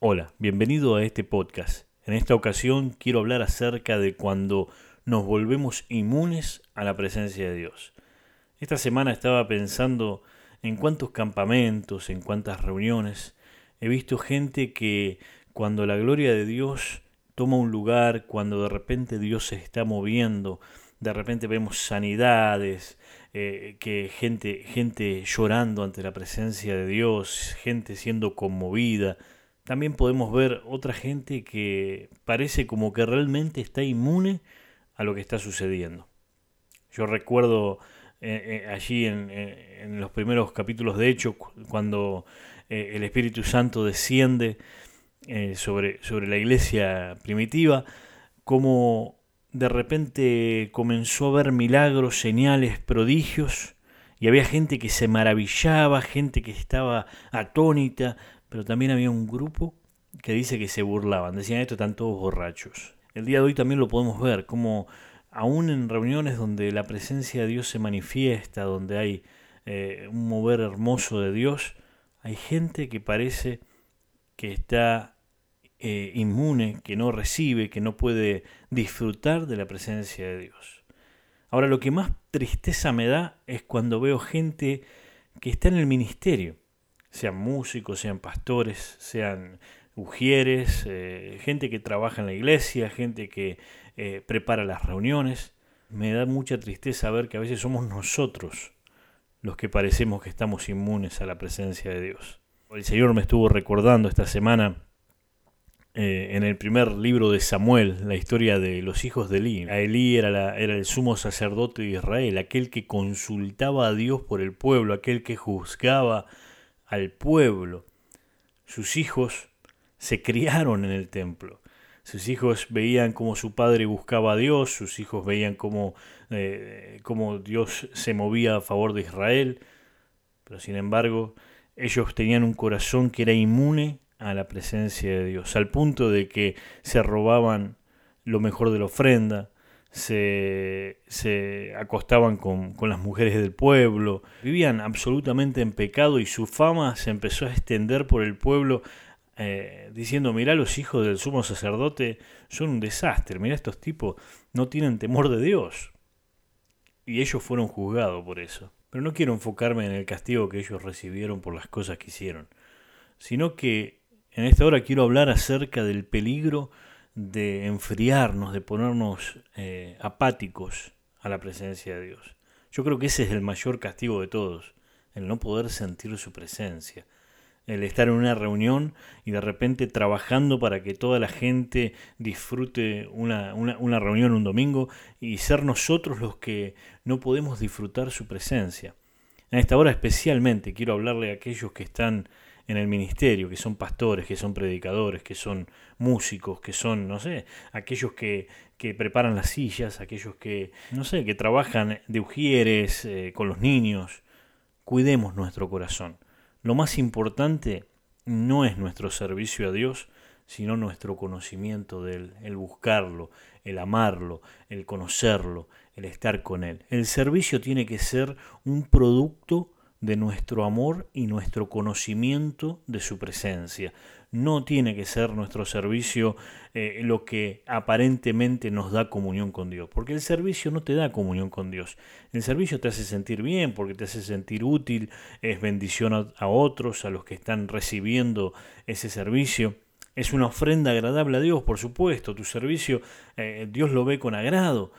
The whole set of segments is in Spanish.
Hola, bienvenido a este podcast. En esta ocasión quiero hablar acerca de cuando nos volvemos inmunes a la presencia de Dios. Esta semana estaba pensando en cuántos campamentos, en cuántas reuniones he visto gente que cuando la gloria de Dios toma un lugar, cuando de repente Dios se está moviendo, de repente vemos sanidades, eh, que gente, gente llorando ante la presencia de Dios, gente siendo conmovida, también podemos ver otra gente que parece como que realmente está inmune a lo que está sucediendo. Yo recuerdo eh, eh, allí en, los primeros capítulos de Hechos, cuando eh, el Espíritu Santo desciende sobre, sobre la iglesia primitiva, como de repente comenzó a ver milagros, señales, prodigios, y había gente que se maravillaba, gente que estaba atónita, pero también había un grupo que dice que se burlaban, decían esto están todos borrachos. El día de hoy también lo podemos ver, como aún en reuniones donde la presencia de Dios se manifiesta, donde hay eh, un mover hermoso de Dios, hay gente que parece que está eh, inmune, que no recibe, que no puede disfrutar de la presencia de Dios. Ahora, lo que más tristeza me da es cuando veo gente que está en el ministerio, sean músicos, sean pastores, sean ujieres, eh, gente que trabaja en la iglesia, gente que eh, prepara las reuniones. Me da mucha tristeza ver que a veces somos nosotros los que parecemos que estamos inmunes a la presencia de Dios. El Señor me estuvo recordando esta semana eh, en el primer libro de Samuel, la historia de los hijos de Elí. A Elí era, era el sumo sacerdote de Israel, aquel que consultaba a Dios por el pueblo, aquel que juzgaba al pueblo. Sus hijos se criaron en el templo. Sus hijos veían cómo su padre buscaba a Dios, sus hijos veían cómo, eh, cómo Dios se movía a favor de Israel, pero sin embargo ellos tenían un corazón que era inmune a la presencia de Dios, al punto de que se robaban lo mejor de la ofrenda, se, acostaban con, con, las mujeres del pueblo, vivían absolutamente en pecado y su fama se empezó a extender por el pueblo eh, diciendo, mirá los hijos del sumo sacerdote son un desastre, mirá estos tipos no tienen temor de Dios. Y ellos fueron juzgados por eso. Pero no quiero enfocarme en el castigo que ellos recibieron por las cosas que hicieron, sino que en esta hora quiero hablar acerca del peligro de enfriarnos, de ponernos eh, apáticos a la presencia de Dios. Yo creo que ese es el mayor castigo de todos, el no poder sentir su presencia, el estar en una reunión y de repente trabajando para que toda la gente disfrute una, una, reunión un domingo y ser nosotros los que no podemos disfrutar su presencia. En esta hora especialmente quiero hablarle a aquellos que están en el ministerio, que son pastores, que son predicadores, que son músicos, que son, no sé, aquellos que, que preparan las sillas, aquellos que, no sé, que trabajan de ujieres eh, con los niños. Cuidemos nuestro corazón. Lo más importante no es nuestro servicio a Dios, sino nuestro conocimiento de Él, el buscarlo, el amarlo, el conocerlo, el estar con Él. El servicio tiene que ser un producto de nuestro amor y nuestro conocimiento de su presencia. No tiene que ser nuestro servicio eh, lo que aparentemente nos da comunión con Dios, porque el servicio no te da comunión con Dios. El servicio te hace sentir bien, porque te hace sentir útil, es bendición a, otros, a los que están recibiendo ese servicio. Es una ofrenda agradable a Dios, por supuesto. Tu servicio eh, Dios lo ve con agrado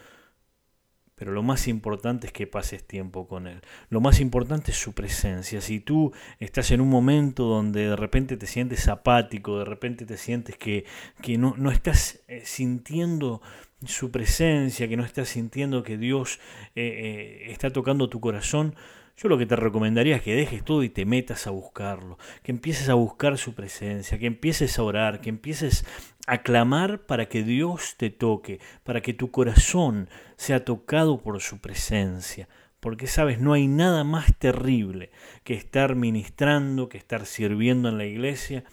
pero lo más importante es que pases tiempo con Él. Lo más importante es su presencia. Si tú estás en un momento donde de repente te sientes apático, de repente te sientes que, que no, no, estás eh, sintiendo su presencia, que no estás sintiendo que Dios eh, eh, está tocando tu corazón, yo lo que te recomendaría es que dejes todo y te metas a buscarlo, que empieces a buscar su presencia, que empieces a orar, que empieces a clamar para que Dios te toque, para que tu corazón sea tocado por su presencia. Porque sabes, no hay nada más terrible que estar ministrando, que estar sirviendo en la iglesia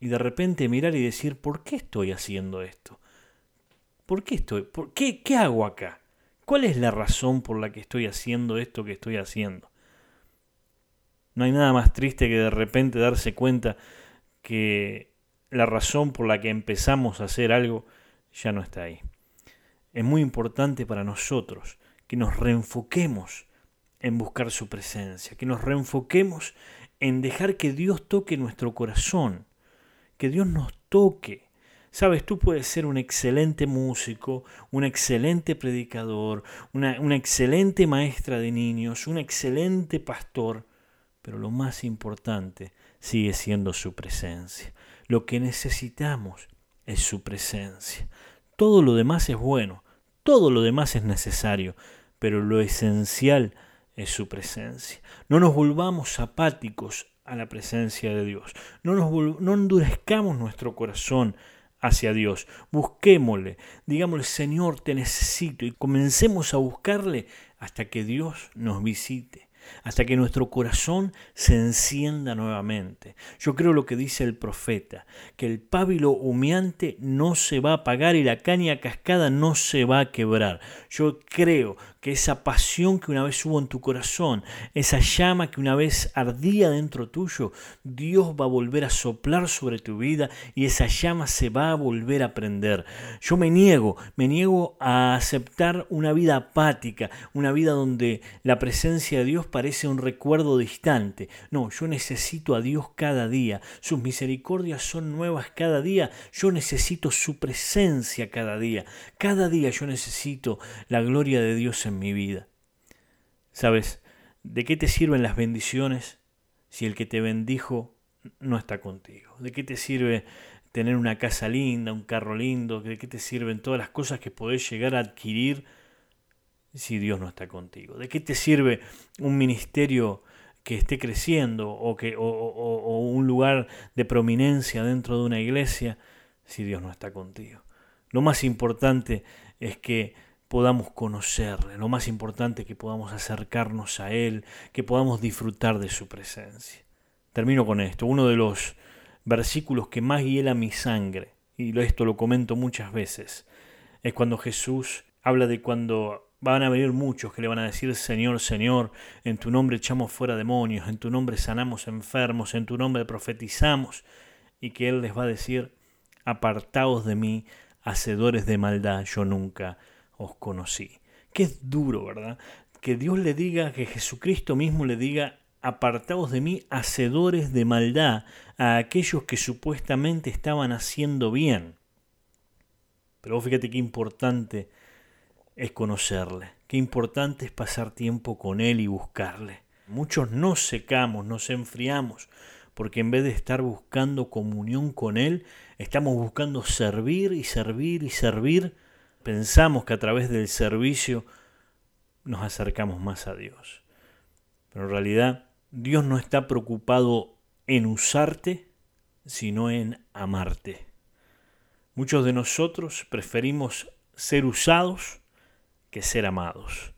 y de repente mirar y decir, ¿por qué estoy haciendo esto? ¿Por qué estoy? ¿Por qué, qué hago acá? ¿Cuál es la razón por la que estoy haciendo esto que estoy haciendo? No hay nada más triste que de repente darse cuenta que la razón por la que empezamos a hacer algo ya no está ahí. Es muy importante para nosotros que nos reenfoquemos en buscar su presencia, que nos reenfoquemos en dejar que Dios toque nuestro corazón, que Dios nos toque. Sabes, tú puedes ser un excelente músico, un excelente predicador, una, excelente maestra de niños, un excelente pastor, pero lo más importante sigue siendo su presencia. Lo que necesitamos es su presencia. Todo lo demás es bueno, todo lo demás es necesario, pero lo esencial es su presencia. No nos volvamos apáticos a la presencia de Dios. No, nos no endurezcamos nuestro corazón hacia Dios. Busquémosle, digámosle, Señor, te necesito y comencemos a buscarle hasta que Dios nos visite hasta que nuestro corazón se encienda nuevamente. Yo creo lo que dice el profeta, que el pábilo humeante no se va a apagar y la caña cascada no se va a quebrar. Yo creo esa pasión que una vez hubo en tu corazón, esa llama que una vez ardía dentro tuyo, Dios va a volver a soplar sobre tu vida y esa llama se va a volver a prender. Yo me niego, me niego a aceptar una vida apática, una vida donde la presencia de Dios parece un recuerdo distante. No, yo necesito a Dios cada día. Sus misericordias son nuevas cada día. Yo necesito su presencia cada día. Cada día yo necesito la gloria de Dios en mi vida. ¿Sabes? ¿De qué te sirven las bendiciones si el que te bendijo no está contigo? ¿De qué te sirve tener una casa linda, un carro lindo? ¿De qué te sirven todas las cosas que podés llegar a adquirir si Dios no está contigo? ¿De qué te sirve un ministerio que esté creciendo o, que, o un lugar de prominencia dentro de una iglesia si Dios no está contigo? Lo más importante es que podamos conocerle, lo más importante que podamos acercarnos a Él, que podamos disfrutar de su presencia. Termino con esto, uno de los versículos que más hiela mi sangre, y esto lo comento muchas veces, es cuando Jesús habla de cuando van a venir muchos que le van a decir, Señor, Señor, en tu nombre echamos fuera demonios, en tu nombre sanamos enfermos, en tu nombre profetizamos, y que Él les va a decir, apartaos de mí, hacedores de maldad, yo nunca os conocí. Qué es duro, ¿verdad? Que Dios le diga, que Jesucristo mismo le diga, apartaos de mí, hacedores de maldad, a aquellos que supuestamente estaban haciendo bien. Pero fíjate qué importante es conocerle, qué importante es pasar tiempo con Él y buscarle. Muchos nos secamos, nos enfriamos, porque en vez de estar buscando comunión con Él, estamos buscando servir y servir y servir pensamos que a través del servicio nos acercamos más a Dios. Pero en realidad Dios no está preocupado en usarte, sino en amarte. Muchos de nosotros preferimos ser usados que ser amados.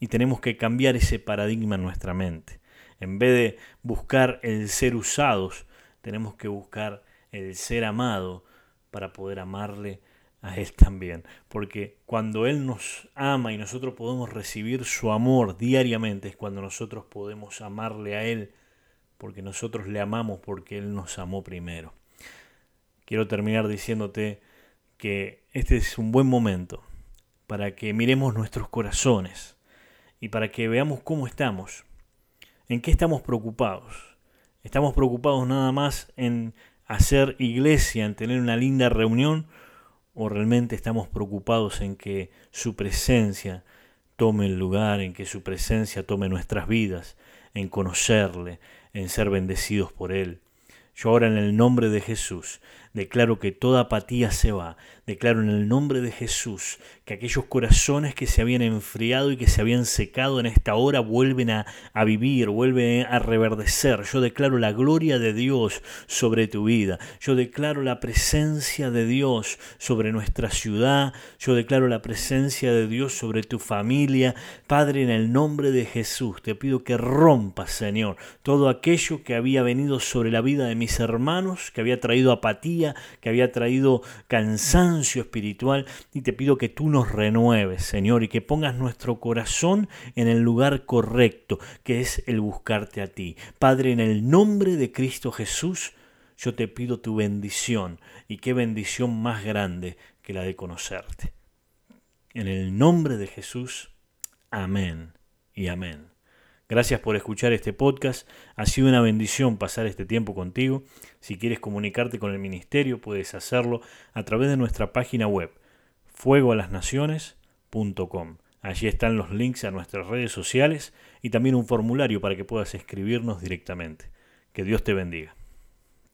Y tenemos que cambiar ese paradigma en nuestra mente. En vez de buscar el ser usados, tenemos que buscar el ser amado para poder amarle a Él también. Porque cuando Él nos ama y nosotros podemos recibir su amor diariamente, es cuando nosotros podemos amarle a Él, porque nosotros le amamos porque Él nos amó primero. Quiero terminar diciéndote que este es un buen momento para que miremos nuestros corazones y para que veamos cómo estamos, en qué estamos preocupados. Estamos preocupados nada más en hacer iglesia, en tener una linda reunión, o realmente estamos preocupados en que su presencia tome el lugar, en que su presencia tome nuestras vidas, en conocerle, en ser bendecidos por Él. Yo ahora en el nombre de Jesús declaro que toda apatía se va, declaro en el nombre de Jesús que aquellos corazones que se habían enfriado y que se habían secado en esta hora vuelven a, a, vivir, vuelven a reverdecer. Yo declaro la gloria de Dios sobre tu vida. Yo declaro la presencia de Dios sobre nuestra ciudad. Yo declaro la presencia de Dios sobre tu familia. Padre, en el nombre de Jesús, te pido que rompas, Señor, todo aquello que había venido sobre la vida de mis hermanos, que había traído apatía, que había traído cansancio espiritual. Y te pido que tú nos renueves, Señor, y que pongas nuestro corazón en el lugar correcto, que es el buscarte a ti. Padre, en el nombre de Cristo Jesús, yo te pido tu bendición y qué bendición más grande que la de conocerte. En el nombre de Jesús, amén y amén. Gracias por escuchar este podcast. Ha sido una bendición pasar este tiempo contigo. Si quieres comunicarte con el ministerio, puedes hacerlo a través de nuestra página web, fuegoalasnaciones.com. Allí están los links a nuestras redes sociales y también un formulario para que puedas escribirnos directamente. Que Dios te bendiga.